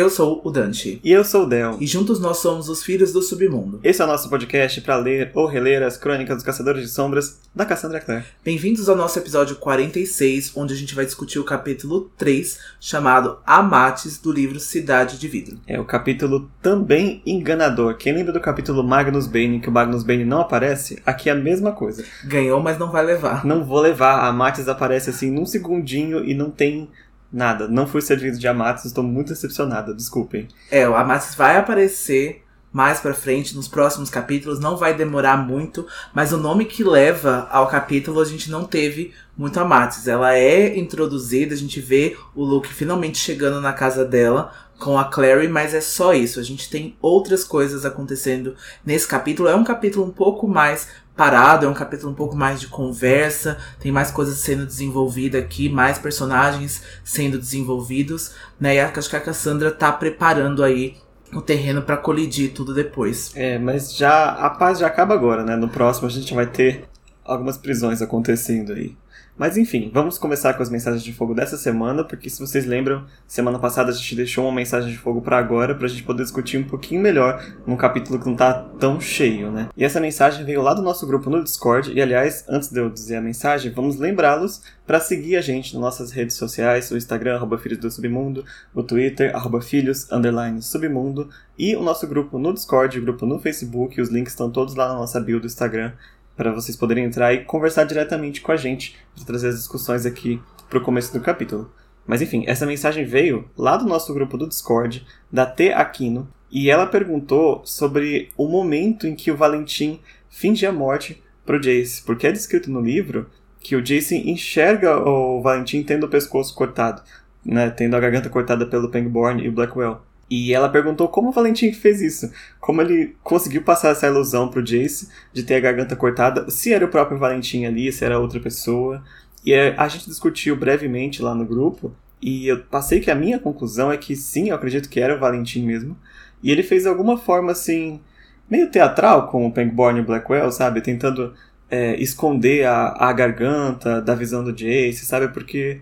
Eu sou o Dante. E eu sou o Del. E juntos nós somos os Filhos do Submundo. Esse é o nosso podcast para ler ou reler as crônicas dos Caçadores de Sombras da Cassandra Clare. Bem-vindos ao nosso episódio 46, onde a gente vai discutir o capítulo 3, chamado Amates, do livro Cidade de Vidro. É o capítulo também enganador. Quem lembra do capítulo Magnus Bane, que o Magnus Bane não aparece? Aqui é a mesma coisa. Ganhou, mas não vai levar. Não vou levar. A Amates aparece assim num segundinho e não tem Nada, não fui servido de Amatis, estou muito decepcionada, desculpem. É, o Amatis vai aparecer mais pra frente, nos próximos capítulos, não vai demorar muito, mas o nome que leva ao capítulo a gente não teve muito Amatis. Ela é introduzida, a gente vê o Luke finalmente chegando na casa dela com a Clary, mas é só isso. A gente tem outras coisas acontecendo nesse capítulo. É um capítulo um pouco mais parado, é um capítulo um pouco mais de conversa, tem mais coisas sendo desenvolvidas aqui, mais personagens sendo desenvolvidos, né? E acho que a Cassandra tá preparando aí o terreno para colidir tudo depois. É, mas já a paz já acaba agora, né? No próximo a gente vai ter algumas prisões acontecendo aí. Mas enfim, vamos começar com as mensagens de fogo dessa semana, porque se vocês lembram, semana passada a gente deixou uma mensagem de fogo para agora, pra gente poder discutir um pouquinho melhor num capítulo que não tá tão cheio, né? E essa mensagem veio lá do nosso grupo no Discord, e aliás, antes de eu dizer a mensagem, vamos lembrá-los para seguir a gente nas nossas redes sociais, o Instagram, arroba Filhos do Submundo, o Twitter, arroba Filhos, underline Submundo, e o nosso grupo no Discord, o grupo no Facebook, os links estão todos lá na nossa bio do Instagram, para vocês poderem entrar e conversar diretamente com a gente, para trazer as discussões aqui para o começo do capítulo. Mas enfim, essa mensagem veio lá do nosso grupo do Discord, da T Aquino, e ela perguntou sobre o momento em que o Valentim finge a morte pro Jace, porque é descrito no livro que o Jace enxerga o Valentim tendo o pescoço cortado, né, tendo a garganta cortada pelo Pangborn e o Blackwell. E ela perguntou como o Valentim fez isso. Como ele conseguiu passar essa ilusão pro Jace de ter a garganta cortada. Se era o próprio Valentim ali, se era outra pessoa. E a gente discutiu brevemente lá no grupo. E eu passei que a minha conclusão é que sim, eu acredito que era o Valentim mesmo. E ele fez alguma forma assim, meio teatral com o Pangborn e o Blackwell, sabe? Tentando é, esconder a, a garganta da visão do Jace, sabe? Porque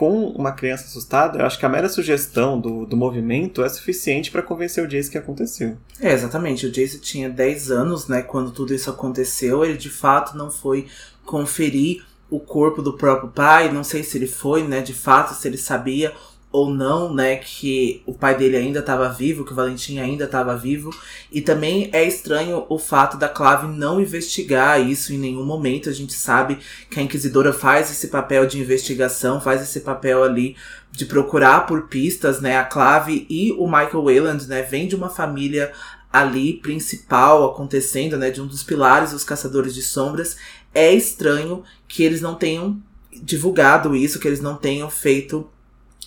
com uma criança assustada, eu acho que a mera sugestão do, do movimento é suficiente para convencer o Jace que aconteceu. É, exatamente. O Jace tinha 10 anos, né, quando tudo isso aconteceu. Ele de fato não foi conferir o corpo do próprio pai. Não sei se ele foi, né, de fato, se ele sabia ou não, né, que o pai dele ainda estava vivo, que o Valentim ainda estava vivo. E também é estranho o fato da Clave não investigar isso em nenhum momento. A gente sabe que a Inquisidora faz esse papel de investigação, faz esse papel ali de procurar por pistas, né? A Clave e o Michael Wayland, né, vêm de uma família ali principal acontecendo, né, de um dos pilares dos Caçadores de Sombras. É estranho que eles não tenham divulgado isso, que eles não tenham feito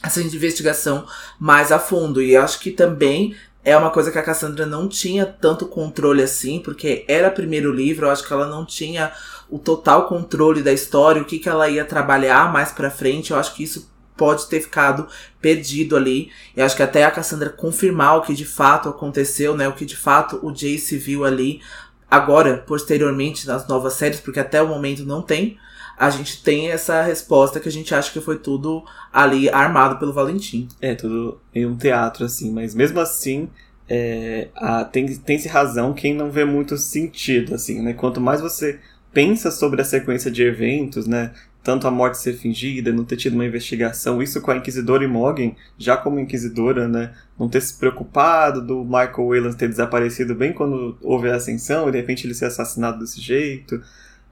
essa investigação mais a fundo. E acho que também é uma coisa que a Cassandra não tinha tanto controle assim, porque era primeiro livro, eu acho que ela não tinha o total controle da história, o que, que ela ia trabalhar mais pra frente. Eu acho que isso pode ter ficado perdido ali. E acho que até a Cassandra confirmar o que de fato aconteceu, né? O que de fato o Jace viu ali. Agora, posteriormente, nas novas séries, porque até o momento não tem a gente tem essa resposta que a gente acha que foi tudo ali armado pelo Valentim. É, tudo em um teatro, assim, mas mesmo assim. É, a, tem, tem-se razão quem não vê muito sentido, assim, né? Quanto mais você pensa sobre a sequência de eventos, né? Tanto a morte ser fingida, não ter tido uma investigação, isso com a Inquisidora Imogen, já como Inquisidora, né? Não ter se preocupado do Michael Wayland ter desaparecido bem quando houve a ascensão e de repente ele ser assassinado desse jeito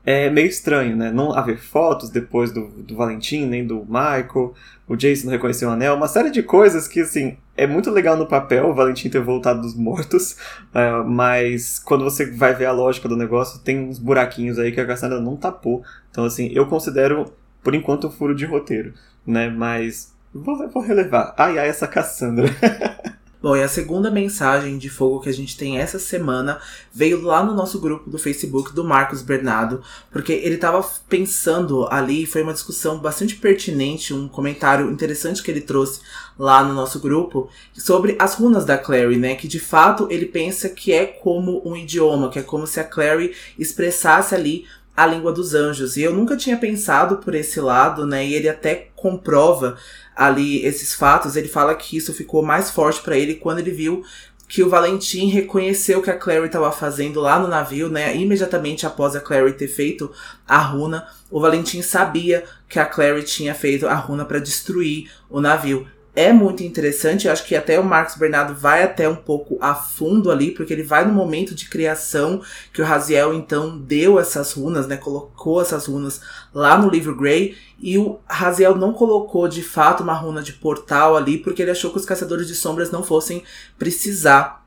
é meio estranho, né? Não haver fotos depois do, do Valentim, nem do Michael, o Jason não reconheceu o anel, uma série de coisas que, assim, é muito legal no papel o Valentim ter voltado dos mortos, uh, mas quando você vai ver a lógica do negócio, tem uns buraquinhos aí que a Cassandra não tapou. Então, assim, eu considero, por enquanto, um furo de roteiro, né? Mas vou, vou relevar. Ai, ai, essa Cassandra. Bom, e a segunda mensagem de fogo que a gente tem essa semana veio lá no nosso grupo do Facebook do Marcos Bernardo, porque ele estava pensando ali, foi uma discussão bastante pertinente, um comentário interessante que ele trouxe lá no nosso grupo sobre as runas da Clary, né? Que de fato ele pensa que é como um idioma, que é como se a Clary expressasse ali a língua dos anjos. E eu nunca tinha pensado por esse lado, né? E ele até comprova ali esses fatos, ele fala que isso ficou mais forte para ele quando ele viu que o Valentim reconheceu que a Clary estava fazendo lá no navio, né? Imediatamente após a Clary ter feito a runa, o Valentim sabia que a Clary tinha feito a runa para destruir o navio é muito interessante. Eu acho que até o Marcos Bernardo vai até um pouco a fundo ali, porque ele vai no momento de criação que o Raziel então deu essas runas, né? Colocou essas runas lá no livro Grey. E o Raziel não colocou de fato uma runa de portal ali, porque ele achou que os caçadores de sombras não fossem precisar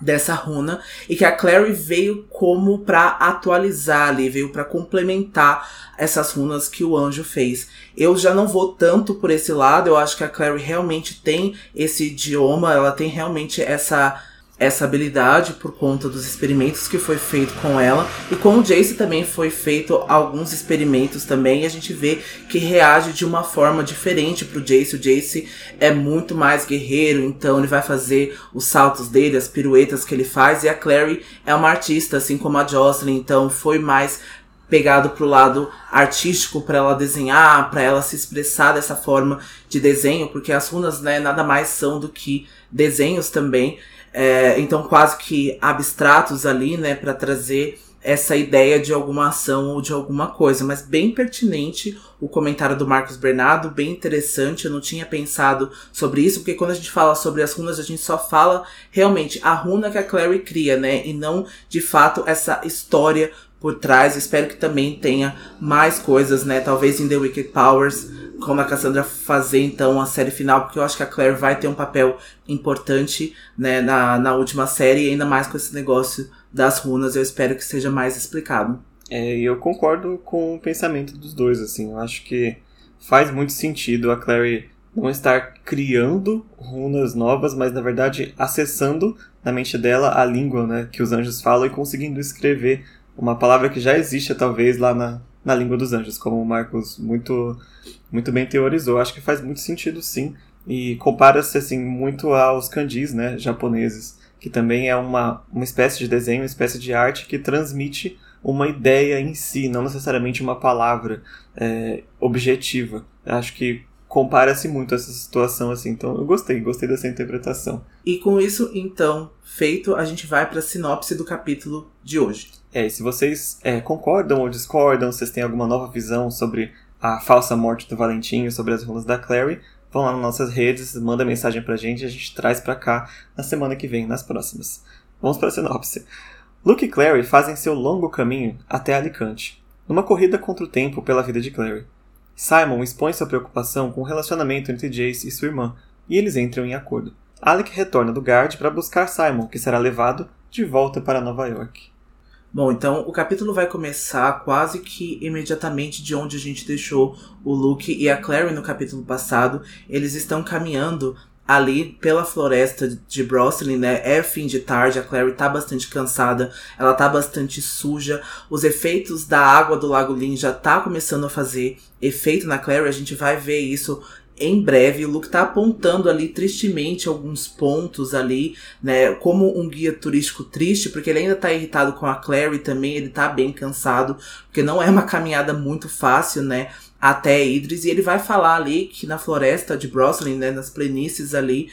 dessa runa e que a Clary veio como para atualizar ali, veio para complementar essas runas que o anjo fez. Eu já não vou tanto por esse lado, eu acho que a Clary realmente tem esse idioma, ela tem realmente essa essa habilidade por conta dos experimentos que foi feito com ela e com o Jace também foi feito alguns experimentos também e a gente vê que reage de uma forma diferente pro Jace. O Jace é muito mais guerreiro, então ele vai fazer os saltos dele, as piruetas que ele faz e a Clary é uma artista, assim como a Jocelyn, então foi mais pegado pro lado artístico para ela desenhar, para ela se expressar dessa forma de desenho, porque as runas, né, nada mais são do que desenhos também. É, então, quase que abstratos ali, né, para trazer essa ideia de alguma ação ou de alguma coisa, mas bem pertinente o comentário do Marcos Bernardo, bem interessante. Eu não tinha pensado sobre isso, porque quando a gente fala sobre as runas, a gente só fala realmente a runa que a Clary cria, né? E não de fato essa história por trás. Espero que também tenha mais coisas, né? Talvez em The Wicked Powers quando a Cassandra fazer então a série final, porque eu acho que a Claire vai ter um papel importante né, na, na última série, e ainda mais com esse negócio das runas, eu espero que seja mais explicado. É, eu concordo com o pensamento dos dois, assim, eu acho que faz muito sentido a Clary não estar criando runas novas, mas na verdade acessando na mente dela a língua né, que os anjos falam e conseguindo escrever uma palavra que já existe talvez lá na, na língua dos anjos, como o Marcos muito, muito bem teorizou. Acho que faz muito sentido, sim. E compara-se assim muito aos kanjis, né, japoneses, que também é uma, uma espécie de desenho, uma espécie de arte que transmite uma ideia em si, não necessariamente uma palavra é, objetiva. Acho que compara-se muito essa situação assim. Então eu gostei, gostei dessa interpretação. E com isso, então, feito, a gente vai para a sinopse do capítulo de hoje. É, e se vocês é, concordam ou discordam, vocês têm alguma nova visão sobre a falsa morte do Valentim, sobre as runas da Clary, vão lá nas nossas redes, manda mensagem pra gente e a gente traz pra cá na semana que vem, nas próximas. Vamos pra sinopse. Luke e Clary fazem seu longo caminho até Alicante, numa corrida contra o tempo pela vida de Clary. Simon expõe sua preocupação com o relacionamento entre Jace e sua irmã, e eles entram em acordo. Alec retorna do Guard para buscar Simon, que será levado de volta para Nova York. Bom, então o capítulo vai começar quase que imediatamente de onde a gente deixou o Luke e a Clary no capítulo passado. Eles estão caminhando ali pela floresta de Broslin, né? É fim de tarde, a Clary tá bastante cansada, ela tá bastante suja. Os efeitos da água do Lago Lin já tá começando a fazer efeito na Clary, a gente vai ver isso em breve. O Luke tá apontando ali tristemente alguns pontos ali, né? Como um guia turístico triste, porque ele ainda tá irritado com a Clary também, ele tá bem cansado, porque não é uma caminhada muito fácil, né? Até Idris, e ele vai falar ali que na floresta de Broslin, né, nas planícies ali,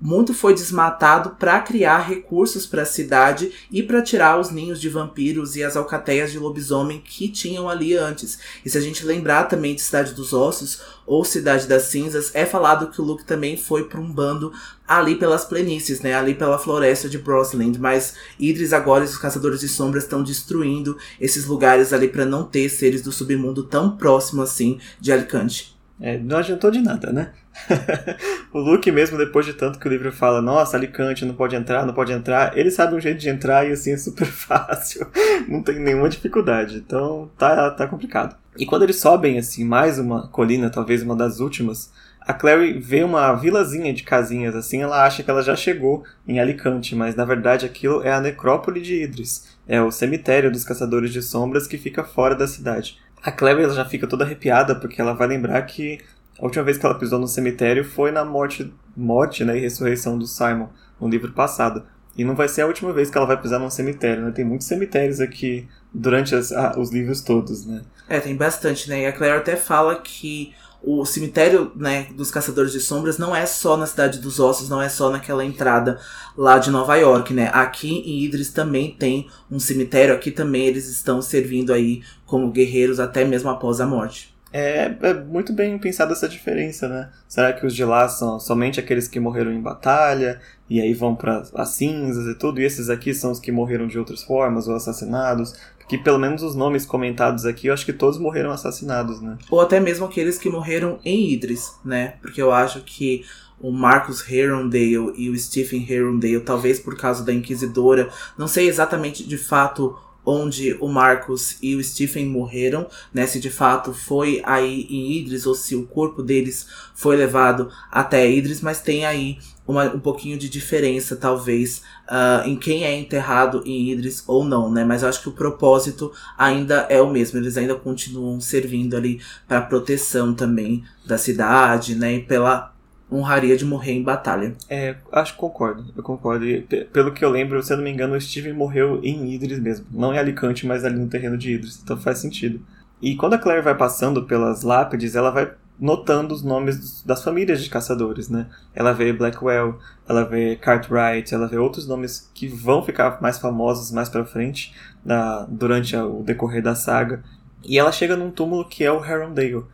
muito foi desmatado para criar recursos para a cidade e para tirar os ninhos de vampiros e as alcateias de lobisomem que tinham ali antes. E se a gente lembrar também de Cidade dos Ossos ou Cidade das Cinzas, é falado que o Luke também foi para um bando ali pelas planícies, né, ali pela floresta de Brosland, mas Idris agora e os caçadores de sombras estão destruindo esses lugares ali para não ter seres do submundo tão próximo assim de Alicante. É, não adiantou de nada, né? o Luke, mesmo depois de tanto que o livro fala, nossa, Alicante não pode entrar, não pode entrar, ele sabe um jeito de entrar e assim é super fácil. não tem nenhuma dificuldade. Então tá, tá complicado. E quando eles sobem, assim, mais uma colina, talvez uma das últimas, a Clary vê uma vilazinha de casinhas, assim, ela acha que ela já chegou em Alicante, mas na verdade aquilo é a necrópole de Idris. É o cemitério dos caçadores de sombras que fica fora da cidade. A Clary ela já fica toda arrepiada porque ela vai lembrar que a última vez que ela pisou no cemitério foi na morte, morte né, e ressurreição do Simon, no livro passado. E não vai ser a última vez que ela vai pisar num cemitério, né? Tem muitos cemitérios aqui durante as, os livros todos, né? É, tem bastante, né? E a Claire até fala que o cemitério né, dos Caçadores de Sombras não é só na Cidade dos Ossos, não é só naquela entrada lá de Nova York, né? Aqui em Idris também tem um cemitério, aqui também eles estão servindo aí como guerreiros até mesmo após a morte. É, é muito bem pensada essa diferença, né? Será que os de lá são somente aqueles que morreram em batalha e aí vão para as cinzas e tudo, e esses aqui são os que morreram de outras formas ou assassinados? que pelo menos os nomes comentados aqui, eu acho que todos morreram assassinados, né? Ou até mesmo aqueles que morreram em Idris, né? Porque eu acho que o Marcus Herondale e o Stephen Herondale, talvez por causa da Inquisidora, não sei exatamente de fato onde o Marcus e o Stephen morreram, né? Se de fato foi aí em Idris ou se o corpo deles foi levado até Idris, mas tem aí uma, um pouquinho de diferença, talvez, uh, em quem é enterrado em Idris ou não, né? Mas eu acho que o propósito ainda é o mesmo. Eles ainda continuam servindo ali para proteção também da cidade, né? E pela honraria de morrer em batalha. É, acho que concordo. Eu concordo. E, pelo que eu lembro, se eu não me engano, o Steven morreu em Idris mesmo. Não em Alicante, mas ali no terreno de Idris. Então faz sentido. E quando a Claire vai passando pelas lápides, ela vai notando os nomes das famílias de caçadores, né? Ela vê Blackwell, ela vê Cartwright, ela vê outros nomes que vão ficar mais famosos mais para frente na, durante a, o decorrer da saga. E ela chega num túmulo que é o Herondale,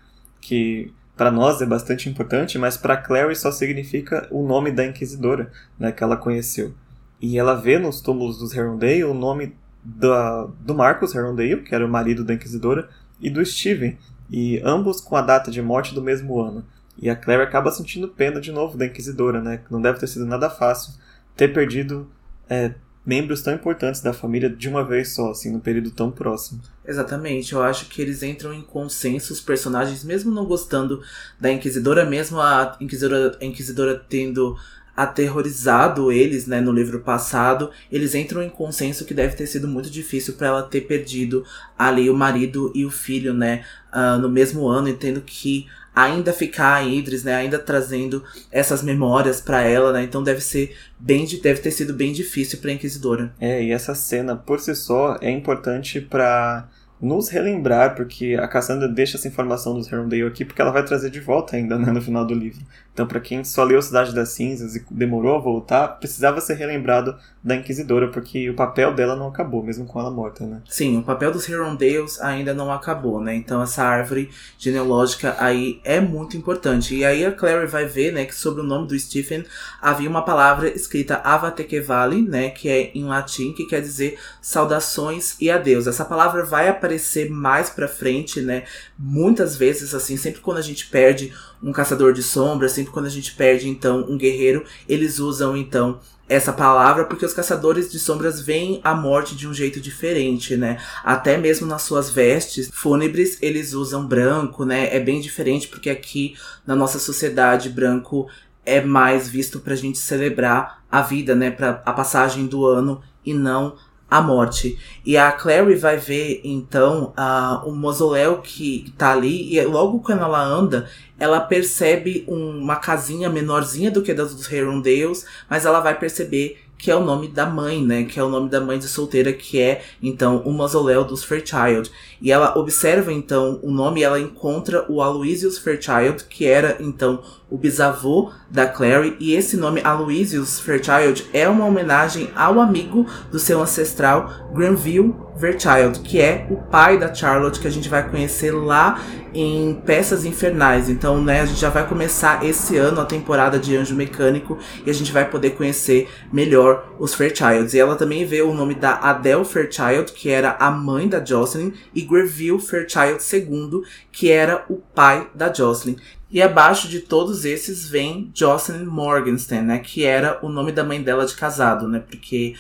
que para nós é bastante importante, mas para Clary só significa o nome da inquisidora, né, que ela conheceu. E ela vê nos túmulos dos Herondale o nome da, do Marcus Herondale, que era o marido da inquisidora, e do Steven, e ambos com a data de morte do mesmo ano. E a Claire acaba sentindo pena de novo da Inquisidora, né? Não deve ter sido nada fácil ter perdido é, membros tão importantes da família de uma vez só, assim, num período tão próximo. Exatamente, eu acho que eles entram em consenso, os personagens, mesmo não gostando da Inquisidora, mesmo a Inquisidora, a Inquisidora tendo aterrorizado eles, né, no livro passado, eles entram em consenso que deve ter sido muito difícil para ela ter perdido ali o marido e o filho, né, uh, no mesmo ano, e tendo que ainda ficar em Idris, né, ainda trazendo essas memórias para ela, né, então deve ser bem, deve ter sido bem difícil para Inquisidora. É, e essa cena por si só é importante para nos relembrar, porque a Cassandra deixa essa informação dos Herondale aqui, porque ela vai trazer de volta ainda né, no final do livro. Então, para quem só leu Cidade das Cinzas e demorou a voltar, precisava ser relembrado da Inquisidora, porque o papel dela não acabou, mesmo com ela morta, né? Sim, o papel dos Herondales ainda não acabou, né? Então, essa árvore genealógica aí é muito importante. E aí a Clary vai ver, né, que sobre o nome do Stephen havia uma palavra escrita Avatekevali, né, que é em latim, que quer dizer saudações e adeus. Essa palavra vai aparecer mais pra frente, né? Muitas vezes, assim, sempre quando a gente perde um caçador de sombras, sempre quando a gente perde então um guerreiro, eles usam então essa palavra porque os caçadores de sombras veem a morte de um jeito diferente, né? Até mesmo nas suas vestes fúnebres eles usam branco, né? É bem diferente porque aqui na nossa sociedade branco é mais visto pra gente celebrar a vida, né? Pra a passagem do ano e não a morte. E a Clary vai ver, então, uh, o mausoléu que tá ali, e logo quando ela anda, ela percebe uma casinha menorzinha do que a das dos Herondales, mas ela vai perceber que é o nome da mãe, né? Que é o nome da mãe de solteira, que é, então, o mausoléu dos Fairchild. E ela observa, então, o nome e ela encontra o Aloysius Fairchild, que era, então, o bisavô da Clary. E esse nome, Aloysius Fairchild, é uma homenagem ao amigo do seu ancestral, Granville Fairchild, que é o pai da Charlotte, que a gente vai conhecer lá em Peças Infernais. Então, né, a gente já vai começar esse ano a temporada de Anjo Mecânico e a gente vai poder conhecer melhor os Fairchilds. E ela também vê o nome da Adele Fairchild, que era a mãe da Jocelyn, e Greville Fairchild II, que era o pai da Jocelyn. E abaixo de todos esses vem Jocelyn Morgenstern, né, que era o nome da mãe dela de casado, né, porque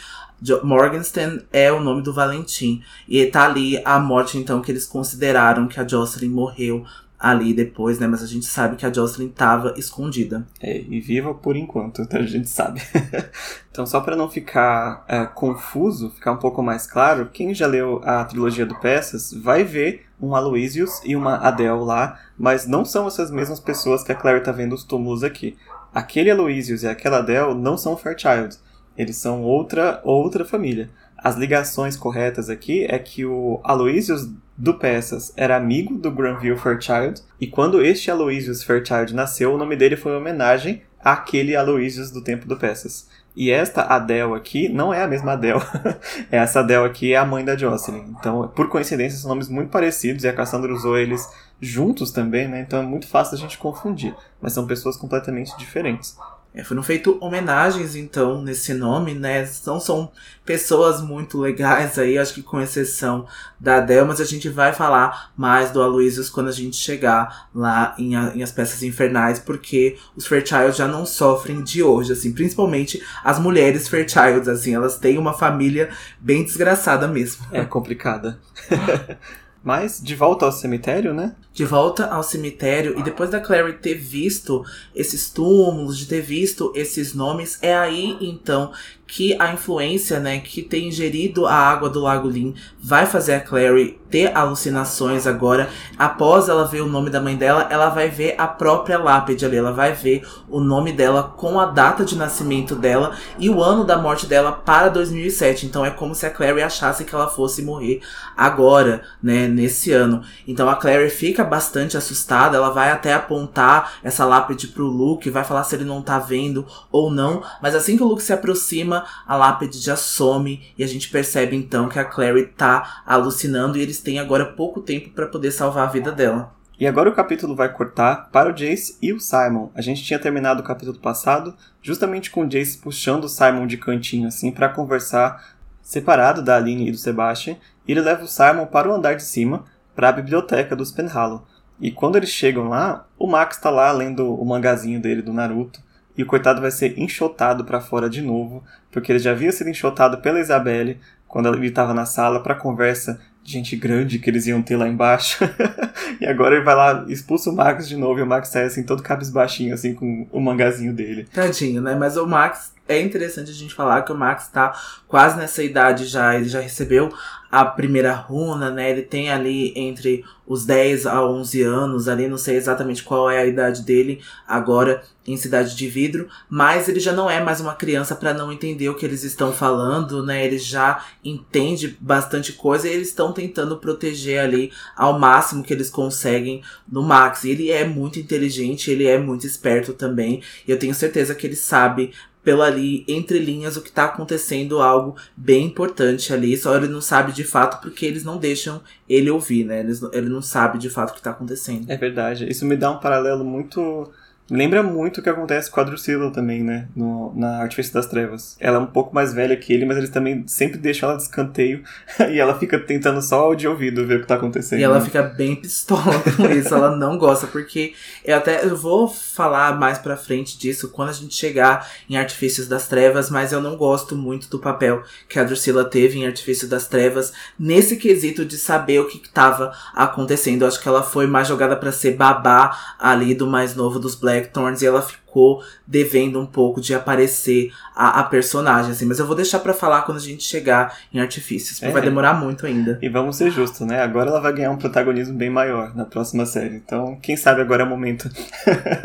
Morgenstern é o nome do Valentim. E tá ali a morte, então, que eles consideraram que a Jocelyn morreu ali depois, né? Mas a gente sabe que a Jocelyn estava escondida. É, e viva por enquanto, então a gente sabe. então, só para não ficar é, confuso, ficar um pouco mais claro, quem já leu a trilogia do Peças vai ver um Aloysius e uma Adele lá, mas não são essas mesmas pessoas que a Claire tá vendo os túmulos aqui. Aquele Aloysius e aquela Adele não são Fairchild. Eles são outra outra família. As ligações corretas aqui é que o Aloysius do Peças era amigo do Granville Fairchild, e quando este Aloysius Fairchild nasceu, o nome dele foi em homenagem àquele Aloysius do tempo do Peças. E esta Adele aqui não é a mesma Adele. essa Adele aqui é a mãe da Jocelyn. Então, por coincidência, são nomes muito parecidos e a Cassandra usou eles juntos também, né? Então é muito fácil a gente confundir. Mas são pessoas completamente diferentes. É, foram feitas homenagens, então, nesse nome, né? Não são pessoas muito legais aí, acho que com exceção da Adele, mas a gente vai falar mais do Aloysius quando a gente chegar lá em, em As Peças Infernais, porque os Fairchild já não sofrem de hoje, assim, principalmente as mulheres Fairchild, assim, elas têm uma família bem desgraçada mesmo. É complicada. Mas de volta ao cemitério, né? De volta ao cemitério, e depois da Clary ter visto esses túmulos, de ter visto esses nomes, é aí então que a influência, né, que tem ingerido a água do Lago Lin vai fazer a Clary ter alucinações agora. Após ela ver o nome da mãe dela, ela vai ver a própria lápide ali, ela vai ver o nome dela com a data de nascimento dela e o ano da morte dela para 2007. Então é como se a Clary achasse que ela fosse morrer agora, né, nesse ano. Então a Clary fica bastante assustada, ela vai até apontar essa lápide pro Luke, vai falar se ele não tá vendo ou não, mas assim que o Luke se aproxima a lápide já some e a gente percebe então que a Clary tá alucinando e eles têm agora pouco tempo para poder salvar a vida dela. E agora o capítulo vai cortar para o Jace e o Simon. A gente tinha terminado o capítulo passado justamente com o Jace puxando o Simon de cantinho assim para conversar separado da Aline e do Sebastian, e ele leva o Simon para o andar de cima, para a biblioteca dos Penhallow. E quando eles chegam lá, o Max está lá lendo o mangazinho dele do Naruto, e o coitado vai ser enxotado para fora de novo, porque ele já havia sido enxotado pela Isabelle quando ele estava na sala para conversa de gente grande que eles iam ter lá embaixo. e agora ele vai lá, expulsa o Max de novo e o Max sai assim todo cabisbaixinho assim com o mangazinho dele. Tadinho, né? Mas o Max é interessante a gente falar que o Max tá quase nessa idade já, ele já recebeu a primeira runa, né? Ele tem ali entre os 10 a 11 anos, ali não sei exatamente qual é a idade dele agora em Cidade de Vidro, mas ele já não é mais uma criança para não entender o que eles estão falando, né? Ele já entende bastante coisa e eles estão tentando proteger ali ao máximo que eles conseguem no Max. Ele é muito inteligente, ele é muito esperto também, e eu tenho certeza que ele sabe pela ali, entre linhas, o que tá acontecendo, algo bem importante ali. Só ele não sabe de fato porque eles não deixam ele ouvir, né? Eles, ele não sabe de fato o que tá acontecendo. É verdade. Isso me dá um paralelo muito Lembra muito o que acontece com a Drusilla também, né? No, na Artifício das Trevas. Ela é um pouco mais velha que ele, mas eles também sempre deixam ela de escanteio. e ela fica tentando só de ouvido ver o que tá acontecendo. E ela né? fica bem pistola com isso. ela não gosta, porque eu até eu vou falar mais pra frente disso quando a gente chegar em Artifícios das Trevas, mas eu não gosto muito do papel que a Drusilla teve em Artifício das Trevas nesse quesito de saber o que, que tava acontecendo. Eu acho que ela foi mais jogada para ser babá ali do mais novo dos Black Blackthorns e ela ficou devendo um pouco de aparecer a, a personagem, assim. Mas eu vou deixar para falar quando a gente chegar em Artifícios, porque é. vai demorar muito ainda. E vamos ser justos, né? Agora ela vai ganhar um protagonismo bem maior na próxima série. Então, quem sabe agora é o momento.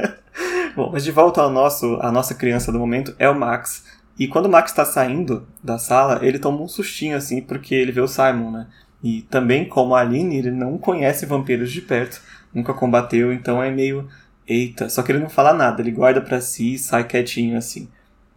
Bom, mas de volta ao nosso, a nossa criança do momento é o Max. E quando o Max tá saindo da sala, ele toma um sustinho, assim, porque ele vê o Simon, né? E também, como a Aline, ele não conhece vampiros de perto, nunca combateu, então é meio Eita, só que ele não fala nada, ele guarda para si e sai quietinho assim.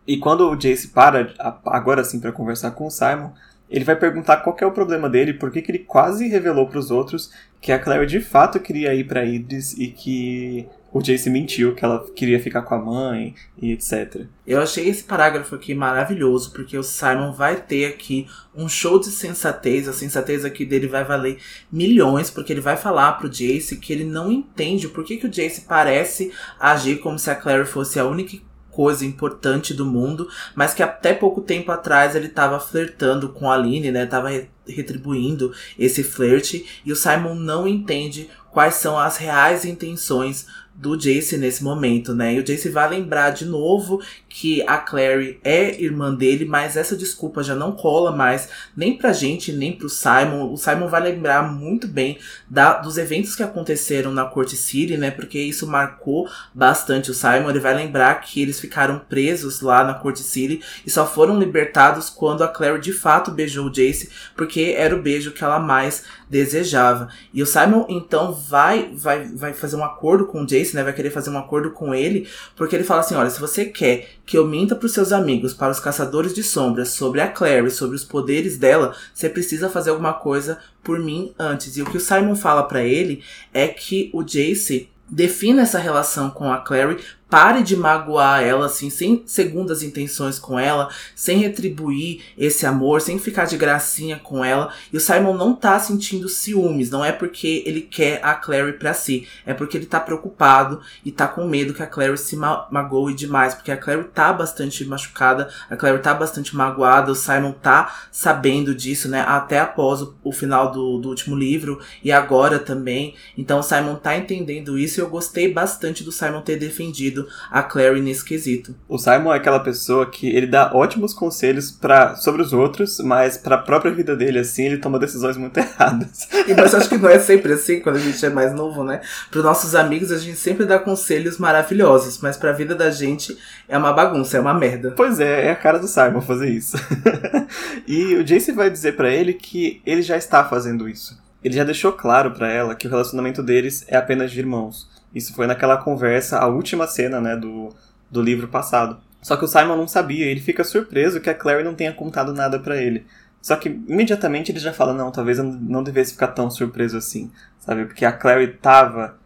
E quando o Jace para, agora assim, para conversar com o Simon, ele vai perguntar qual é o problema dele, por que ele quase revelou para os outros que a Claire de fato queria ir para Idris e que o Jace mentiu que ela queria ficar com a mãe e etc. Eu achei esse parágrafo aqui maravilhoso, porque o Simon vai ter aqui um show de sensatez. A sensatez aqui dele vai valer milhões, porque ele vai falar pro Jace que ele não entende por que, que o Jace parece agir como se a Claire fosse a única coisa importante do mundo, mas que até pouco tempo atrás ele estava flertando com a Aline, né? Tava retribuindo esse flerte e o Simon não entende quais são as reais intenções do Jace nesse momento, né? E o Jace vai lembrar de novo que a Clary é irmã dele, mas essa desculpa já não cola mais nem pra gente, nem pro Simon. O Simon vai lembrar muito bem da, dos eventos que aconteceram na Court City, né? Porque isso marcou bastante o Simon. Ele vai lembrar que eles ficaram presos lá na Court City e só foram libertados quando a Clary de fato beijou o Jace, porque era o beijo que ela mais desejava. E o Simon então vai vai vai fazer um acordo com o Jace, né? Vai querer fazer um acordo com ele, porque ele fala assim: "Olha, se você quer que eu minta para os seus amigos, para os caçadores de sombras, sobre a Clary, sobre os poderes dela, você precisa fazer alguma coisa por mim antes". E o que o Simon fala para ele é que o Jace defina essa relação com a Clary pare de magoar ela, assim, sem segundas intenções com ela, sem retribuir esse amor, sem ficar de gracinha com ela. E o Simon não tá sentindo ciúmes, não é porque ele quer a Clary pra si, é porque ele tá preocupado e tá com medo que a Clary se ma magoe demais, porque a Clary tá bastante machucada, a Clary tá bastante magoada, o Simon tá sabendo disso, né, até após o, o final do, do último livro e agora também. Então o Simon tá entendendo isso e eu gostei bastante do Simon ter defendido a Clary nesse quesito. O Simon é aquela pessoa que ele dá ótimos conselhos para sobre os outros, mas para a própria vida dele, assim, ele toma decisões muito erradas. E mas acho que não é sempre assim quando a gente é mais novo, né? Para os nossos amigos a gente sempre dá conselhos maravilhosos, mas para a vida da gente é uma bagunça, é uma merda. Pois é, é a cara do Simon fazer isso. e o Jace vai dizer para ele que ele já está fazendo isso. Ele já deixou claro para ela que o relacionamento deles é apenas de irmãos. Isso foi naquela conversa, a última cena, né, do, do livro passado. Só que o Simon não sabia, ele fica surpreso que a Clary não tenha contado nada para ele. Só que imediatamente ele já fala, não, talvez eu não devesse ficar tão surpreso assim, sabe? Porque a Clary tava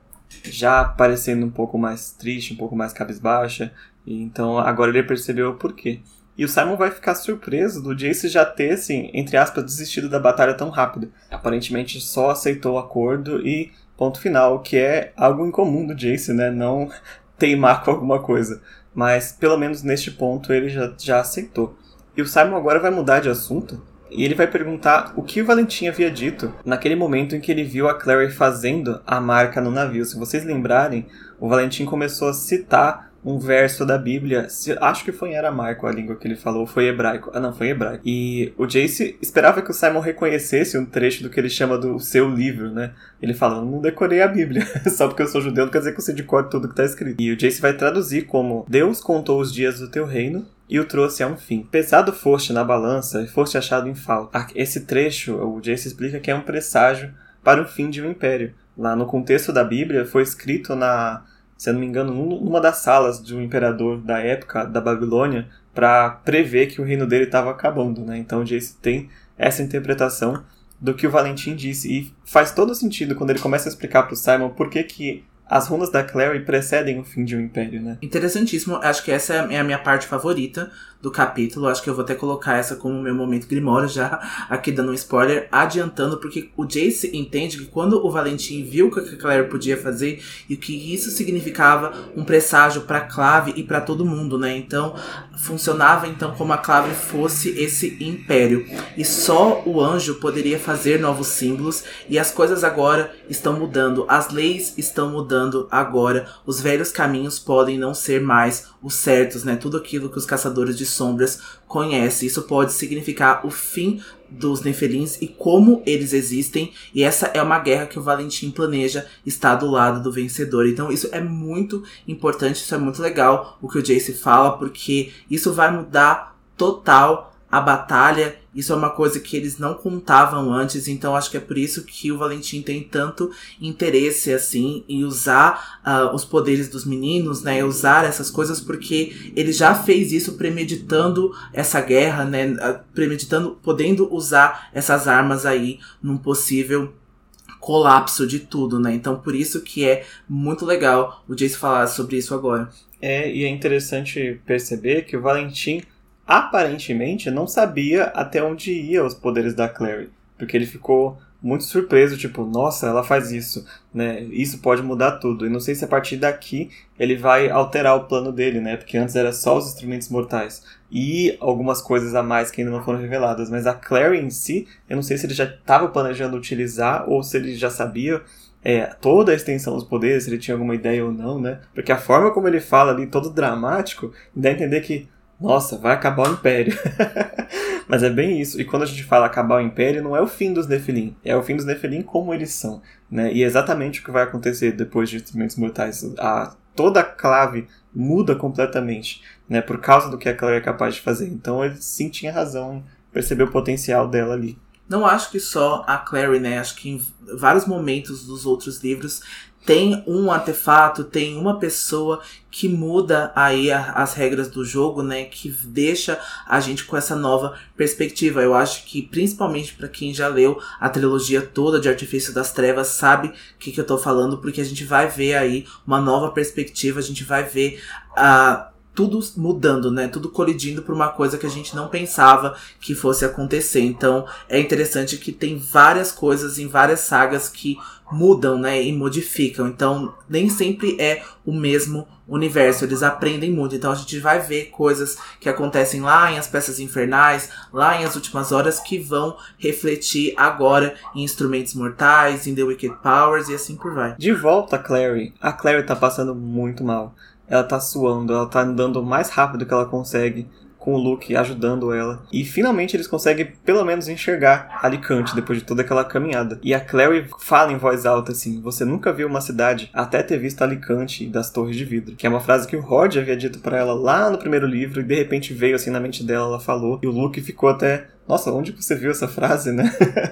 já parecendo um pouco mais triste, um pouco mais cabisbaixa, e então agora ele percebeu o porquê. E o Simon vai ficar surpreso do Jace já ter, assim, entre aspas, desistido da batalha tão rápido. Aparentemente só aceitou o acordo e ponto final, que é algo incomum do Jace, né? Não teimar com alguma coisa. Mas pelo menos neste ponto ele já, já aceitou. E o Simon agora vai mudar de assunto e ele vai perguntar o que o Valentim havia dito naquele momento em que ele viu a Clary fazendo a marca no navio. Se vocês lembrarem, o Valentim começou a citar um verso da Bíblia, se, acho que foi em aramaico a língua que ele falou, foi hebraico. Ah, não, foi hebraico. E o Jace esperava que o Simon reconhecesse um trecho do que ele chama do seu livro, né? Ele fala, não decorei a Bíblia, só porque eu sou judeu não quer dizer que eu sei de cor tudo que tá escrito. E o Jace vai traduzir como Deus contou os dias do teu reino e o trouxe a um fim. Pesado foste na balança e foste achado em falta. Esse trecho, o Jace explica que é um presságio para o fim de um império. Lá no contexto da Bíblia, foi escrito na se não me engano, numa das salas de um imperador da época da Babilônia para prever que o reino dele estava acabando, né? Então Jace tem essa interpretação do que o Valentim disse e faz todo sentido quando ele começa a explicar para o Simon por que, que as runas da Clary precedem o fim de um império, né? Interessantíssimo. Acho que essa é a minha parte favorita do capítulo. Acho que eu vou até colocar essa como meu momento Grimório já aqui dando um spoiler, adiantando, porque o Jace entende que quando o Valentim viu o que a Claire podia fazer e o que isso significava um presságio para Clave e para todo mundo, né? Então, funcionava então como a Clave fosse esse império. E só o anjo poderia fazer novos símbolos e as coisas agora estão mudando, as leis estão mudando agora, os velhos caminhos podem não ser mais os certos, né? Tudo aquilo que os caçadores de sombras conhecem. Isso pode significar o fim dos Nefelins e como eles existem. E essa é uma guerra que o Valentim planeja estar do lado do vencedor. Então isso é muito importante, isso é muito legal o que o Jace fala, porque isso vai mudar total a batalha isso é uma coisa que eles não contavam antes, então acho que é por isso que o Valentim tem tanto interesse assim em usar uh, os poderes dos meninos, né? Usar essas coisas porque ele já fez isso premeditando essa guerra, né? Uh, premeditando, podendo usar essas armas aí num possível colapso de tudo, né? Então por isso que é muito legal o Jace falar sobre isso agora. É, e é interessante perceber que o Valentim aparentemente não sabia até onde ia os poderes da Clary, porque ele ficou muito surpreso, tipo, nossa, ela faz isso, né? Isso pode mudar tudo. E não sei se a partir daqui ele vai alterar o plano dele, né? Porque antes era só os instrumentos mortais e algumas coisas a mais que ainda não foram reveladas. Mas a Clary em si, eu não sei se ele já estava planejando utilizar ou se ele já sabia é, toda a extensão dos poderes, se ele tinha alguma ideia ou não, né? Porque a forma como ele fala ali, todo dramático, dá a entender que, nossa, vai acabar o Império. Mas é bem isso. E quando a gente fala acabar o Império, não é o fim dos Nephilim. É o fim dos Nephilim como eles são. Né? E é exatamente o que vai acontecer depois de Instrumentos Mortais. A, toda a clave muda completamente. Né? Por causa do que a Claire é capaz de fazer. Então ele sim tinha razão em perceber o potencial dela ali. Não acho que só a Clary, né? Acho que em vários momentos dos outros livros tem um artefato, tem uma pessoa que muda aí a, as regras do jogo, né? Que deixa a gente com essa nova perspectiva. Eu acho que principalmente para quem já leu a trilogia toda de Artifício das Trevas sabe o que, que eu tô falando, porque a gente vai ver aí uma nova perspectiva, a gente vai ver a tudo mudando, né? Tudo colidindo por uma coisa que a gente não pensava que fosse acontecer. Então é interessante que tem várias coisas em várias sagas que mudam, né? E modificam. Então nem sempre é o mesmo universo. Eles aprendem muito. Então a gente vai ver coisas que acontecem lá em As Peças Infernais, lá em As Últimas Horas, que vão refletir agora em Instrumentos Mortais, em The Wicked Powers e assim por vai. De volta a Clary. A Clary tá passando muito mal ela tá suando, ela tá andando mais rápido que ela consegue com o Luke ajudando ela. E finalmente eles conseguem pelo menos enxergar Alicante depois de toda aquela caminhada. E a Clary fala em voz alta assim: Você nunca viu uma cidade até ter visto Alicante das Torres de Vidro. Que é uma frase que o Rod havia dito para ela lá no primeiro livro e de repente veio assim na mente dela, ela falou. E o Luke ficou até nossa, onde você viu essa frase, né?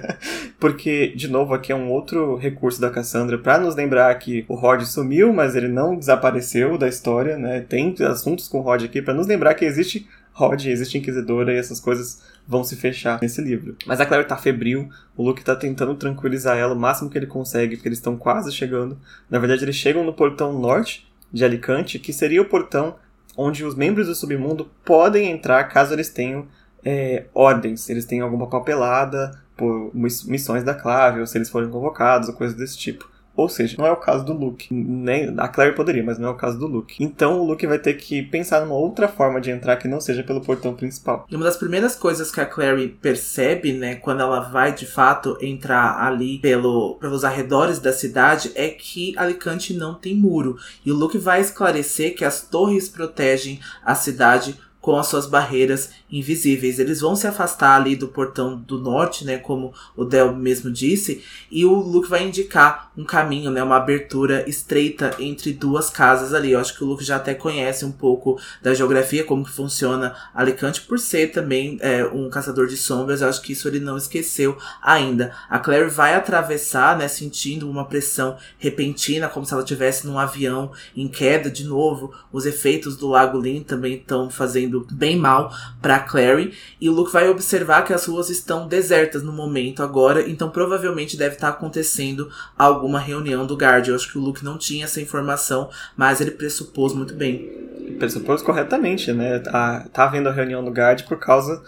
Porque, de novo, aqui é um outro recurso da Cassandra para nos lembrar que o Rod sumiu, mas ele não desapareceu da história, né? Tem assuntos com o Rod aqui para nos lembrar que existe Rod, existe Inquisidora e essas coisas vão se fechar nesse livro. Mas a Claire tá febril, o Luke tá tentando tranquilizar ela o máximo que ele consegue, porque eles estão quase chegando. Na verdade, eles chegam no portão norte de Alicante, que seria o portão onde os membros do submundo podem entrar caso eles tenham é, ordens, eles têm alguma papelada por missões da clave, ou se eles forem convocados, ou coisas desse tipo. Ou seja, não é o caso do Luke. Nem, a Claire poderia, mas não é o caso do Luke. Então o Luke vai ter que pensar numa outra forma de entrar que não seja pelo portão principal. E uma das primeiras coisas que a Clary percebe, né, quando ela vai de fato entrar ali pelo, pelos arredores da cidade, é que Alicante não tem muro. E o Luke vai esclarecer que as torres protegem a cidade com as suas barreiras invisíveis. Eles vão se afastar ali do portão do norte, né, como o Del mesmo disse, e o Luke vai indicar um caminho, né, uma abertura estreita entre duas casas ali. Eu acho que o Luke já até conhece um pouco da geografia, como que funciona Alicante, por ser também é, um caçador de sombras. Eu acho que isso ele não esqueceu ainda. A Claire vai atravessar, né, sentindo uma pressão repentina, como se ela estivesse num avião em queda de novo. Os efeitos do Lago Lin também estão fazendo bem mal para Clary e o Luke vai observar que as ruas estão desertas no momento agora, então provavelmente deve estar tá acontecendo alguma reunião do Guard. Eu acho que o Luke não tinha essa informação, mas ele pressupôs muito bem. Pressupôs corretamente, né? Tá, tá havendo a reunião do Guard por causa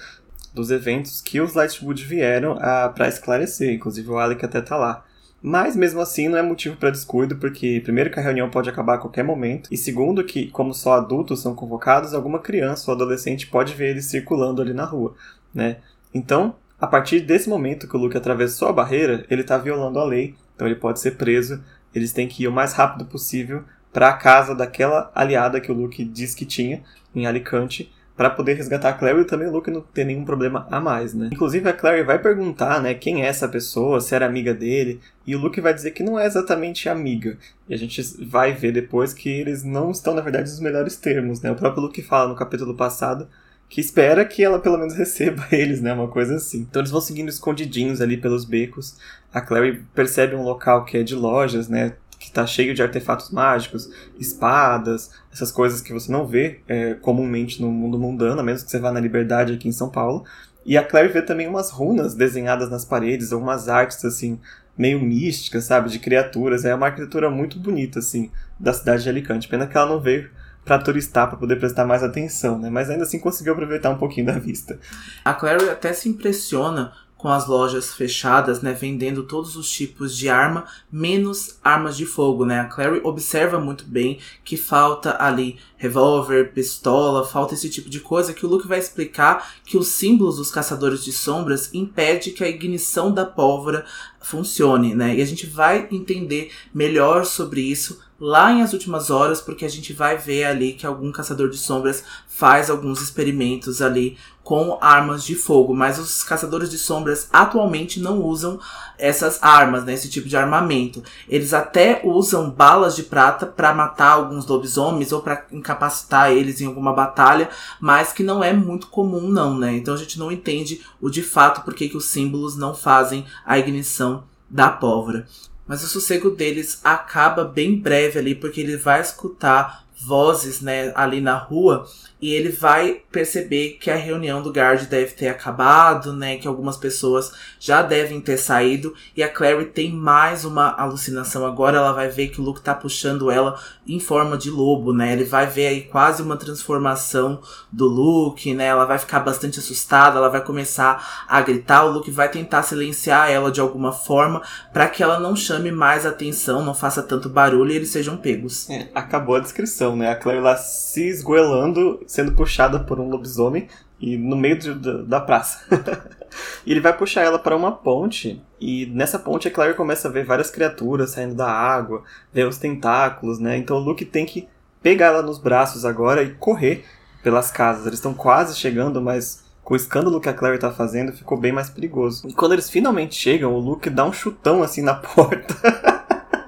dos eventos que os Lightwood vieram para esclarecer, inclusive o Alec até tá lá. Mas mesmo assim não é motivo para descuido, porque primeiro que a reunião pode acabar a qualquer momento, e segundo que, como só adultos são convocados, alguma criança ou adolescente pode ver eles circulando ali na rua, né? Então, a partir desse momento que o Luke atravessou a barreira, ele está violando a lei, então ele pode ser preso. Eles têm que ir o mais rápido possível para a casa daquela aliada que o Luke diz que tinha em Alicante para poder resgatar a Clary e também o Luke não ter nenhum problema a mais, né? Inclusive a Clary vai perguntar, né, quem é essa pessoa, se era amiga dele, e o Luke vai dizer que não é exatamente amiga. E a gente vai ver depois que eles não estão, na verdade, nos melhores termos, né? O próprio Luke fala no capítulo passado que espera que ela pelo menos receba eles, né? Uma coisa assim. Então eles vão seguindo escondidinhos ali pelos becos. A Clary percebe um local que é de lojas, né? Que está cheio de artefatos mágicos, espadas, essas coisas que você não vê é, comumente no mundo mundano, a menos que você vá na Liberdade aqui em São Paulo. E a Claire vê também umas runas desenhadas nas paredes, ou umas artes assim, meio místicas, sabe, de criaturas. É uma arquitetura muito bonita, assim, da cidade de Alicante. Pena que ela não veio para turistar, para poder prestar mais atenção, né? Mas ainda assim conseguiu aproveitar um pouquinho da vista. A Claire até se impressiona com as lojas fechadas, né, vendendo todos os tipos de arma, menos armas de fogo, né? A Clary observa muito bem que falta ali revólver, pistola, falta esse tipo de coisa que o Luke vai explicar que os símbolos dos caçadores de sombras impede que a ignição da pólvora funcione, né? E a gente vai entender melhor sobre isso lá em As Últimas Horas, porque a gente vai ver ali que algum caçador de sombras faz alguns experimentos ali com armas de fogo, mas os caçadores de sombras atualmente não usam essas armas, né, esse tipo de armamento. Eles até usam balas de prata para matar alguns lobisomens ou para incapacitar eles em alguma batalha, mas que não é muito comum não, né? Então a gente não entende o de fato por que os símbolos não fazem a ignição da pólvora. Mas o sossego deles acaba bem breve ali, porque ele vai escutar vozes, né, ali na rua e ele vai perceber que a reunião do Guard deve ter acabado, né? Que algumas pessoas já devem ter saído. E a Clary tem mais uma alucinação agora. Ela vai ver que o Luke tá puxando ela em forma de lobo, né? Ele vai ver aí quase uma transformação do Luke, né? Ela vai ficar bastante assustada. Ela vai começar a gritar. O Luke vai tentar silenciar ela de alguma forma para que ela não chame mais atenção, não faça tanto barulho e eles sejam pegos. É, acabou a descrição, né? A Clary lá se esgoelando sendo puxada por um lobisomem e no meio da praça. e ele vai puxar ela para uma ponte e nessa ponte a Claire começa a ver várias criaturas saindo da água, ver os tentáculos, né? Então o Luke tem que pegar ela nos braços agora e correr pelas casas. Eles estão quase chegando, mas com o escândalo que a Claire tá fazendo ficou bem mais perigoso. E quando eles finalmente chegam, o Luke dá um chutão assim na porta.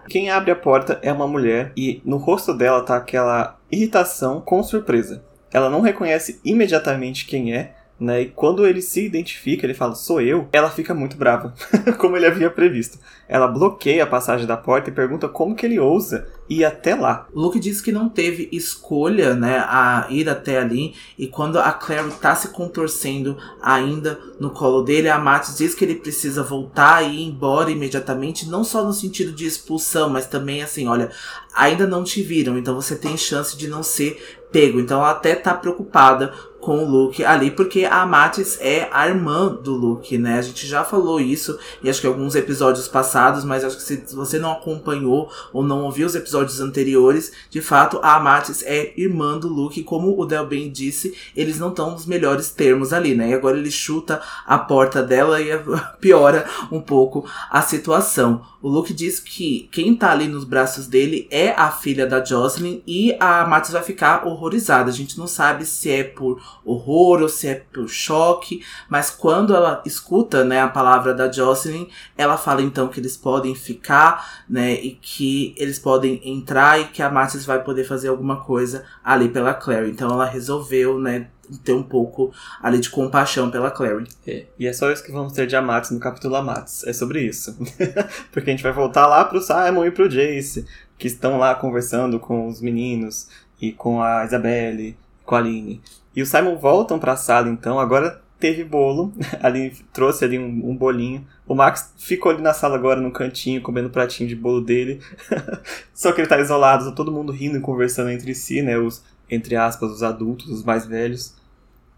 Quem abre a porta é uma mulher e no rosto dela tá aquela irritação com surpresa ela não reconhece imediatamente quem é, né? E quando ele se identifica, ele fala, sou eu, ela fica muito brava, como ele havia previsto. Ela bloqueia a passagem da porta e pergunta como que ele ousa ir até lá. Luke diz que não teve escolha, né, a ir até ali. E quando a Claire tá se contorcendo ainda no colo dele, a Matt diz que ele precisa voltar e ir embora imediatamente, não só no sentido de expulsão, mas também assim, olha, ainda não te viram, então você tem chance de não ser pego. Então ela até tá preocupada com o Luke ali, porque a Matis é a irmã do Luke, né? A gente já falou isso e acho que alguns episódios passados, mas acho que se você não acompanhou ou não ouviu os episódios anteriores, de fato a Matis é irmã do Luke, como o Del bem disse, eles não estão nos melhores termos ali, né? E agora ele chuta a porta dela e piora um pouco a situação. O Luke diz que quem tá ali nos braços dele é a filha da Jocelyn e a Matis vai ficar horrorizada. A gente não sabe se é por horror ou se é por choque, mas quando ela escuta, né, a palavra da Jocelyn, ela fala então que eles podem ficar, né, e que eles podem entrar e que a Matis vai poder fazer alguma coisa ali pela Claire. Então ela resolveu, né, ter um pouco ali de compaixão pela Clary. É, e é só isso que vamos ter de Amatis no capítulo Amatis. É sobre isso. Porque a gente vai voltar lá pro Simon e pro Jace, que estão lá conversando com os meninos e com a Isabelle, com a Aline. E o Simon voltam para a sala, então, agora teve bolo, ali trouxe ali um, um, bolinho. O Max ficou ali na sala agora, no cantinho, comendo o pratinho de bolo dele. Só que ele tá isolado, tá todo mundo rindo e conversando entre si, né? Os, entre aspas, os adultos, os mais velhos.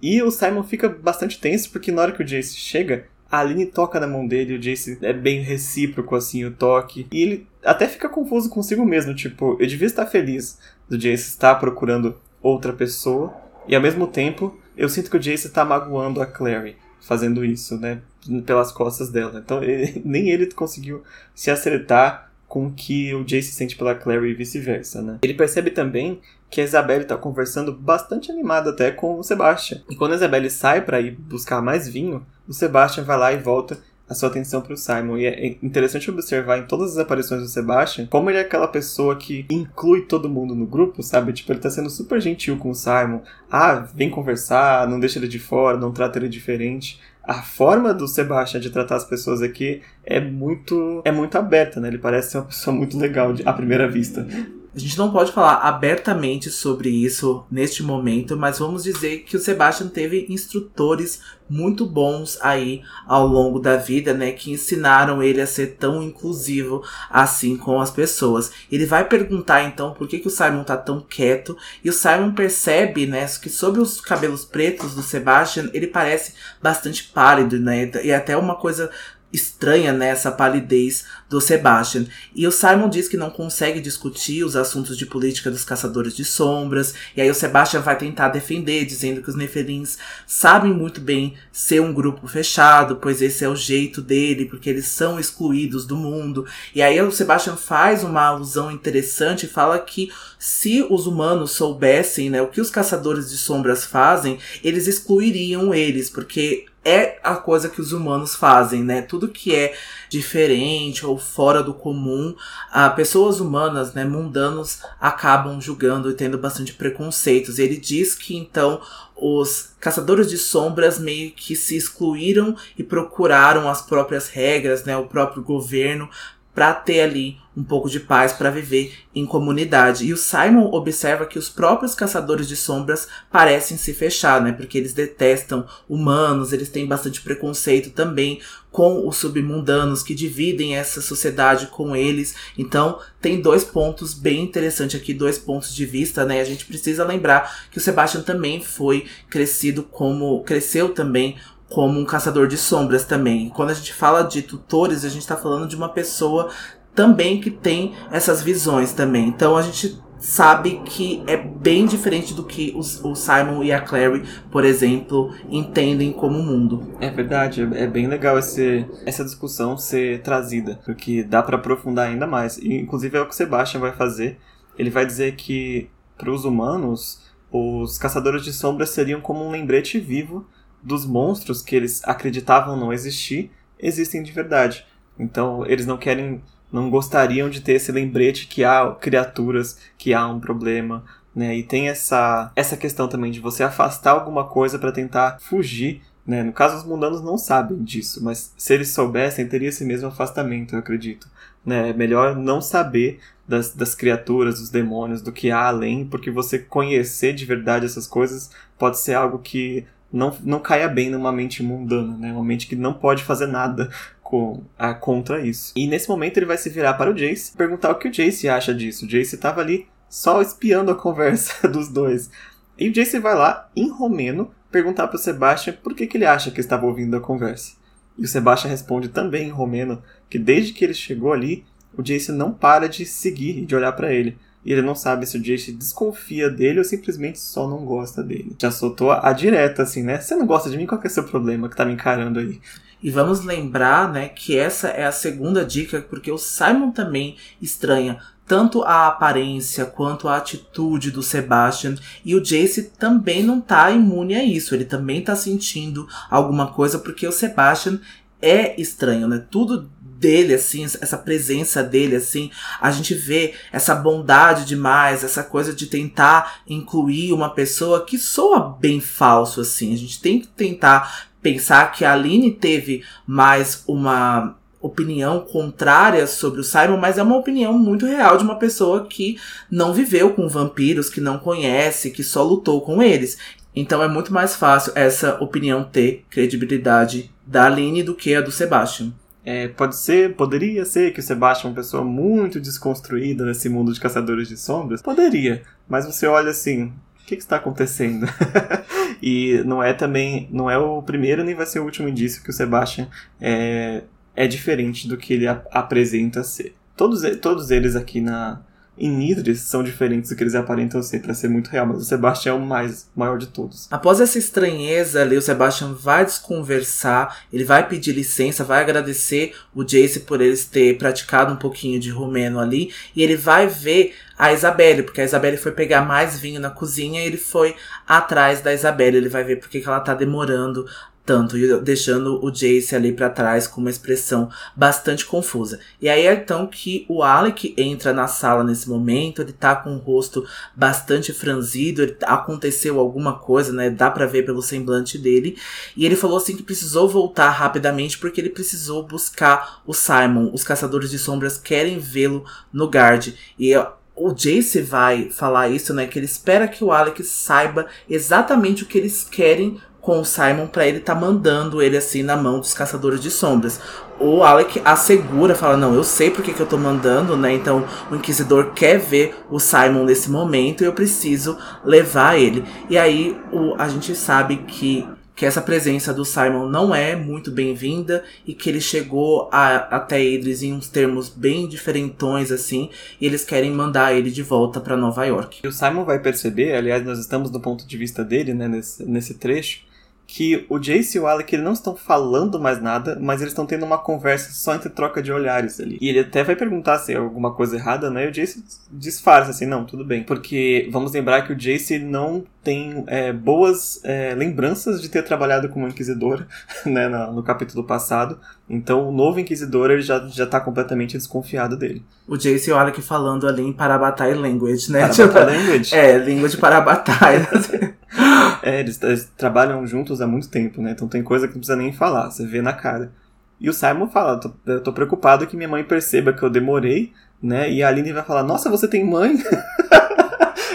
E o Simon fica bastante tenso, porque na hora que o Jace chega, a Aline toca na mão dele, o Jace é bem recíproco, assim, o toque. E ele até fica confuso consigo mesmo, tipo, eu devia estar feliz do Jace estar procurando outra pessoa, e ao mesmo tempo, eu sinto que o Jace está magoando a Clary fazendo isso, né? Pelas costas dela. Então ele, nem ele conseguiu se acertar com o que o Jace sente pela Clary e vice-versa, né? Ele percebe também que a Isabelle está conversando bastante animada até com o Sebastian. E quando a Isabelle sai para ir buscar mais vinho, o Sebastian vai lá e volta a sua atenção para o Simon. E é interessante observar em todas as aparições do Sebastian como ele é aquela pessoa que inclui todo mundo no grupo, sabe? Tipo, ele tá sendo super gentil com o Simon. Ah, vem conversar, não deixa ele de fora, não trata ele diferente. A forma do Sebastian de tratar as pessoas aqui é muito é muito aberta, né? Ele parece ser uma pessoa muito legal de, à primeira vista. A gente não pode falar abertamente sobre isso neste momento, mas vamos dizer que o Sebastian teve instrutores muito bons aí ao longo da vida, né, que ensinaram ele a ser tão inclusivo assim com as pessoas. Ele vai perguntar então por que, que o Simon tá tão quieto, e o Simon percebe, né, que sobre os cabelos pretos do Sebastian, ele parece bastante pálido, né, e até uma coisa estranha nessa né, palidez do Sebastian. E o Simon diz que não consegue discutir os assuntos de política dos caçadores de sombras. E aí o Sebastian vai tentar defender, dizendo que os Nefelins sabem muito bem ser um grupo fechado, pois esse é o jeito dele, porque eles são excluídos do mundo. E aí o Sebastian faz uma alusão interessante e fala que se os humanos soubessem né, o que os caçadores de sombras fazem, eles excluiriam eles, porque é a coisa que os humanos fazem, né? Tudo que é diferente ou fora do comum, a pessoas humanas, né, mundanos, acabam julgando e tendo bastante preconceitos. Ele diz que então os caçadores de sombras meio que se excluíram e procuraram as próprias regras, né, o próprio governo para ter ali um pouco de paz para viver em comunidade. E o Simon observa que os próprios caçadores de sombras parecem se fechar, né? Porque eles detestam humanos, eles têm bastante preconceito também com os submundanos que dividem essa sociedade com eles. Então, tem dois pontos bem interessantes aqui, dois pontos de vista, né? A gente precisa lembrar que o Sebastian também foi crescido como cresceu também como um caçador de sombras também. quando a gente fala de tutores, a gente está falando de uma pessoa também que tem essas visões também. Então a gente sabe que é bem diferente do que os, o Simon e a Clary, por exemplo, entendem como mundo. É verdade, é bem legal esse, essa discussão ser trazida, porque dá para aprofundar ainda mais. E, inclusive é o que Sebastian vai fazer. Ele vai dizer que para os humanos, os caçadores de sombras seriam como um lembrete vivo dos monstros que eles acreditavam não existir, existem de verdade. Então, eles não querem, não gostariam de ter esse lembrete que há criaturas, que há um problema, né? E tem essa essa questão também de você afastar alguma coisa para tentar fugir, né? No caso os mundanos não sabem disso, mas se eles soubessem, teria esse mesmo afastamento, eu acredito. Né? É melhor não saber das, das criaturas, dos demônios, do que há além, porque você conhecer de verdade essas coisas pode ser algo que não, não caia bem numa mente mundana, né? Uma mente que não pode fazer nada com, a, contra isso. E nesse momento ele vai se virar para o Jace perguntar o que o Jace acha disso. O Jace estava ali só espiando a conversa dos dois. E o Jace vai lá, em romeno, perguntar para o Sebastian por que, que ele acha que estava ouvindo a conversa. E o Sebastian responde também em romeno que desde que ele chegou ali, o Jace não para de seguir e de olhar para ele e ele não sabe se o Jace desconfia dele ou simplesmente só não gosta dele. Já soltou a direta, assim, né? Você não gosta de mim? Qual que é o seu problema que tá me encarando aí? E vamos lembrar, né, que essa é a segunda dica, porque o Simon também estranha tanto a aparência quanto a atitude do Sebastian. E o Jace também não tá imune a isso. Ele também tá sentindo alguma coisa, porque o Sebastian é estranho, né? Tudo dele, assim, essa presença dele, assim, a gente vê essa bondade demais, essa coisa de tentar incluir uma pessoa que soa bem falso, assim. A gente tem que tentar pensar que a Aline teve mais uma opinião contrária sobre o Simon, mas é uma opinião muito real de uma pessoa que não viveu com vampiros, que não conhece, que só lutou com eles. Então é muito mais fácil essa opinião ter credibilidade da Aline do que a do Sebastian. É, pode ser, poderia ser que o Sebastião é uma pessoa muito desconstruída nesse mundo de caçadores de sombras. Poderia, mas você olha assim, o que, que está acontecendo? e não é também, não é o primeiro nem vai ser o último indício que o Sebastian é, é diferente do que ele ap apresenta ser. Todos, todos eles aqui na, em Nidris são diferentes do que eles aparentam ser, para ser muito real, mas o Sebastião é o mais maior de todos. Após essa estranheza ali, o Sebastian vai desconversar, ele vai pedir licença, vai agradecer o Jace por eles ter praticado um pouquinho de romeno ali, e ele vai ver a Isabelle, porque a Isabelle foi pegar mais vinho na cozinha e ele foi atrás da Isabelle, ele vai ver porque que ela tá demorando tanto, deixando o Jace ali para trás com uma expressão bastante confusa. E aí é então que o Alec entra na sala nesse momento, ele tá com o rosto bastante franzido, ele, aconteceu alguma coisa, né? Dá para ver pelo semblante dele. E ele falou assim que precisou voltar rapidamente porque ele precisou buscar o Simon. Os caçadores de sombras querem vê-lo no guard. E o Jace vai falar isso, né? Que ele espera que o Alex saiba exatamente o que eles querem com o Simon para ele tá mandando ele assim na mão dos caçadores de sombras. O Alec assegura, fala: Não, eu sei porque que eu tô mandando, né? Então o Inquisidor quer ver o Simon nesse momento e eu preciso levar ele. E aí o, a gente sabe que que essa presença do Simon não é muito bem-vinda e que ele chegou a, até eles em uns termos bem diferentões assim, e eles querem mandar ele de volta para Nova York. E o Simon vai perceber, aliás, nós estamos do ponto de vista dele, né, nesse, nesse trecho, que o Jace e o Alec eles não estão falando mais nada, mas eles estão tendo uma conversa só entre troca de olhares ali. E ele até vai perguntar se é alguma coisa errada, né? E o Jace disfarça assim, não, tudo bem. Porque vamos lembrar que o Jace não tem é, boas é, lembranças de ter trabalhado como inquisidor, né, no, no, capítulo passado. Então o novo inquisidor ele já, já tá completamente desconfiado dele. O Jace e o Alec falando ali em Parabatai Language, né? Parabatai Language. É, língua de Parabatai. é, eles, eles, trabalham juntos há muito tempo, né? Então tem coisa que não precisa nem falar, você vê na cara. E o Simon fala, tô, eu tô preocupado que minha mãe perceba que eu demorei, né? E a Aline vai falar, nossa, você tem mãe?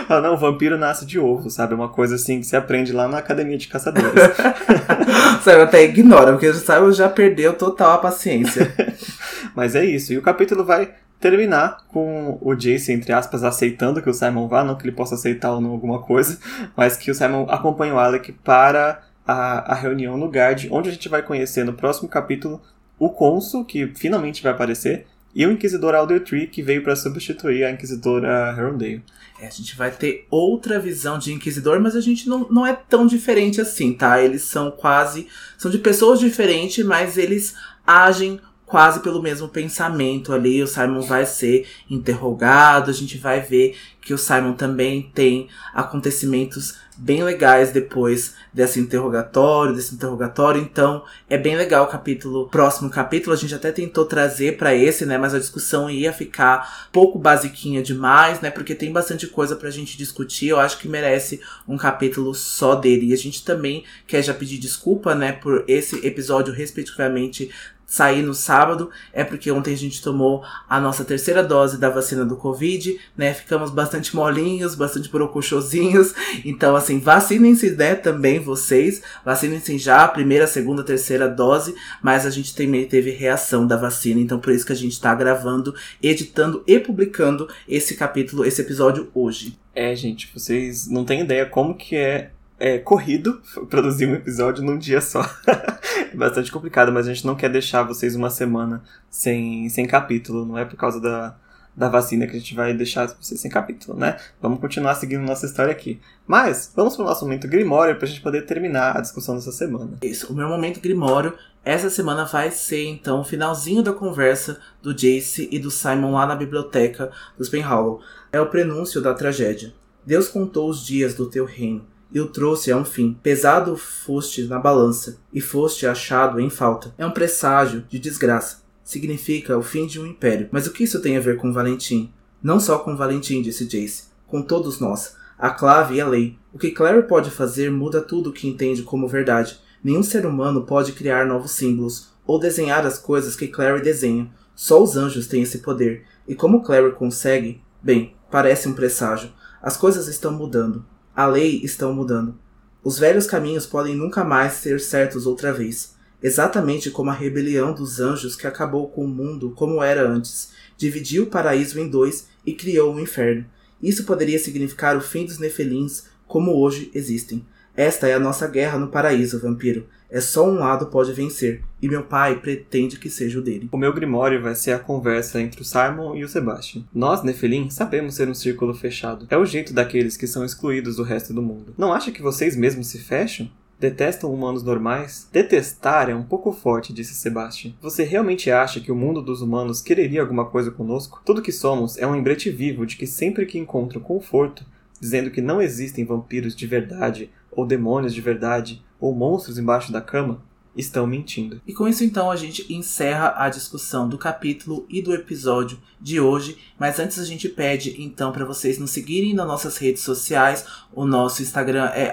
Fala, não, o vampiro nasce de ovo, sabe? Uma coisa assim que se aprende lá na academia de caçadores. Sabe, até ignora, porque o Simon já perdeu total a paciência. Mas é isso. E o capítulo vai terminar com o Jace, entre aspas, aceitando que o Simon vá, não que ele possa aceitar ou não alguma coisa, mas que o Simon acompanhe o Alec para a, a reunião no Guard, onde a gente vai conhecer no próximo capítulo o Consul, que finalmente vai aparecer, e o Inquisidor Alder Tree, que veio para substituir a Inquisidora Herondale. É, a gente vai ter outra visão de Inquisidor, mas a gente não, não é tão diferente assim, tá? Eles são quase. São de pessoas diferentes, mas eles agem quase pelo mesmo pensamento ali. O Simon vai ser interrogado, a gente vai ver que o Simon também tem acontecimentos bem legais depois desse interrogatório, desse interrogatório. Então, é bem legal o capítulo, próximo capítulo. A gente até tentou trazer para esse, né, mas a discussão ia ficar pouco basiquinha demais, né, porque tem bastante coisa pra gente discutir. Eu acho que merece um capítulo só dele. E a gente também quer já pedir desculpa, né, por esse episódio respectivamente sair no sábado é porque ontem a gente tomou a nossa terceira dose da vacina do Covid, né? Ficamos bastante molinhos, bastante brocochosinhos. Então, assim, vacinem-se, né? Também vocês. Vacinem-se já, a primeira, segunda, terceira dose. Mas a gente também teve reação da vacina. Então, por isso que a gente tá gravando, editando e publicando esse capítulo, esse episódio hoje. É, gente, vocês não têm ideia como que é é, corrido produzir um episódio num dia só. é bastante complicado, mas a gente não quer deixar vocês uma semana sem, sem capítulo. Não é por causa da, da vacina que a gente vai deixar vocês sem capítulo, né? Vamos continuar seguindo nossa história aqui. Mas, vamos para o nosso momento Grimório para a gente poder terminar a discussão dessa semana. Isso, o meu momento Grimório essa semana vai ser então o finalzinho da conversa do Jace e do Simon lá na biblioteca dos Penhallow. É o prenúncio da tragédia. Deus contou os dias do teu reino e o trouxe a um fim. Pesado foste na balança, e foste achado em falta. É um presságio de desgraça. Significa o fim de um império. Mas o que isso tem a ver com Valentim? Não só com Valentim, disse Jace. Com todos nós. A clave e a lei. O que Clary pode fazer muda tudo o que entende como verdade. Nenhum ser humano pode criar novos símbolos ou desenhar as coisas que Clary desenha. Só os anjos têm esse poder. E como Clary consegue? Bem, parece um presságio. As coisas estão mudando. A lei estão mudando. Os velhos caminhos podem nunca mais ser certos outra vez, exatamente como a rebelião dos anjos que acabou com o mundo como era antes, dividiu o paraíso em dois e criou o inferno. Isso poderia significar o fim dos Nefelins como hoje existem. Esta é a nossa guerra no paraíso, vampiro. É só um lado pode vencer, e meu pai pretende que seja o dele. O meu grimório vai ser a conversa entre o Simon e o Sebastian. Nós, Nefelim, sabemos ser um círculo fechado. É o jeito daqueles que são excluídos do resto do mundo. Não acha que vocês mesmos se fecham? Detestam humanos normais? Detestar é um pouco forte, disse Sebastian. Você realmente acha que o mundo dos humanos quereria alguma coisa conosco? Tudo que somos é um lembrete vivo de que sempre que encontro conforto, dizendo que não existem vampiros de verdade, ou demônios de verdade, ou monstros embaixo da cama, estão mentindo. E com isso então a gente encerra a discussão do capítulo e do episódio de hoje, mas antes a gente pede então para vocês nos seguirem nas nossas redes sociais. O nosso Instagram é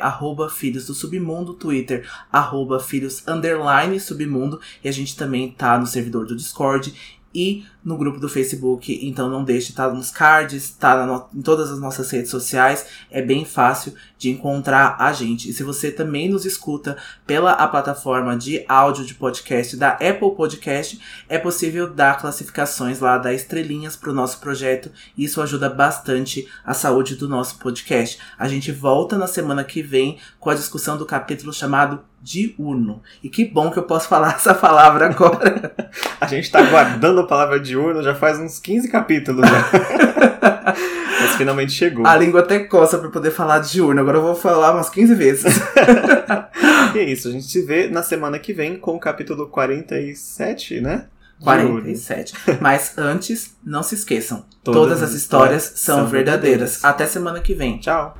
@filhos do submundo, Twitter @filhos_submundo e a gente também tá no servidor do Discord e no grupo do Facebook. Então não deixe, tá nos cards, tá no, em todas as nossas redes sociais. É bem fácil de encontrar a gente. E se você também nos escuta pela a plataforma de áudio de podcast da Apple Podcast, é possível dar classificações lá, dar estrelinhas para o nosso projeto. Isso ajuda bastante a saúde do nosso podcast. A gente volta na semana que vem com a discussão do capítulo chamado diurno. E que bom que eu posso falar essa palavra agora. a gente tá guardando a palavra diurno já faz uns 15 capítulos. Mas finalmente chegou. A língua até coça pra poder falar diurno. Agora eu vou falar umas 15 vezes. e é isso, a gente se vê na semana que vem com o capítulo 47, né? 47. Mas antes, não se esqueçam. Todas, todas as histórias são verdadeiras. verdadeiras. Até semana que vem. Tchau.